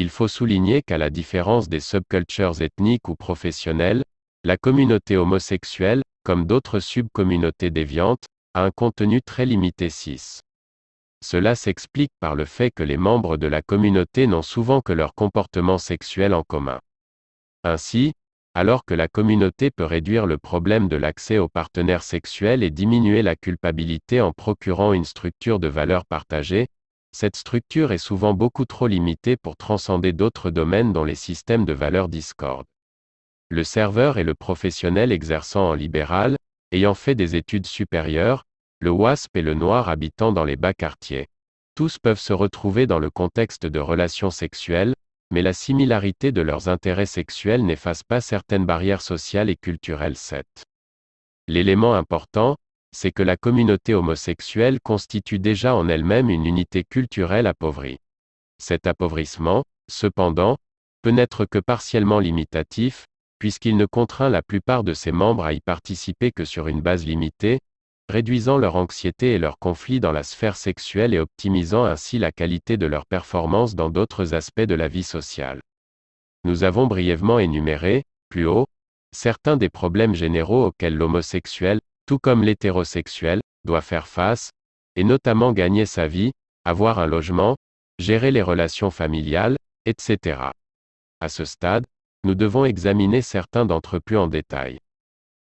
il faut souligner qu'à la différence des subcultures ethniques ou professionnelles, la communauté homosexuelle, comme d'autres subcommunautés déviantes, a un contenu très limité cis. Cela s'explique par le fait que les membres de la communauté n'ont souvent que leur comportement sexuel en commun. Ainsi, alors que la communauté peut réduire le problème de l'accès aux partenaires sexuels et diminuer la culpabilité en procurant une structure de valeurs partagées, cette structure est souvent beaucoup trop limitée pour transcender d'autres domaines dont les systèmes de valeurs discordent. Le serveur et le professionnel exerçant en libéral, ayant fait des études supérieures, le WASP et le noir habitant dans les bas quartiers. Tous peuvent se retrouver dans le contexte de relations sexuelles, mais la similarité de leurs intérêts sexuels n'efface pas certaines barrières sociales et culturelles 7. L'élément important, c'est que la communauté homosexuelle constitue déjà en elle-même une unité culturelle appauvrie. Cet appauvrissement, cependant, peut n'être que partiellement limitatif, puisqu'il ne contraint la plupart de ses membres à y participer que sur une base limitée, réduisant leur anxiété et leurs conflits dans la sphère sexuelle et optimisant ainsi la qualité de leur performance dans d'autres aspects de la vie sociale. Nous avons brièvement énuméré, plus haut, certains des problèmes généraux auxquels l'homosexuel, tout comme l'hétérosexuel, doit faire face, et notamment gagner sa vie, avoir un logement, gérer les relations familiales, etc. À ce stade, nous devons examiner certains d'entre eux en détail.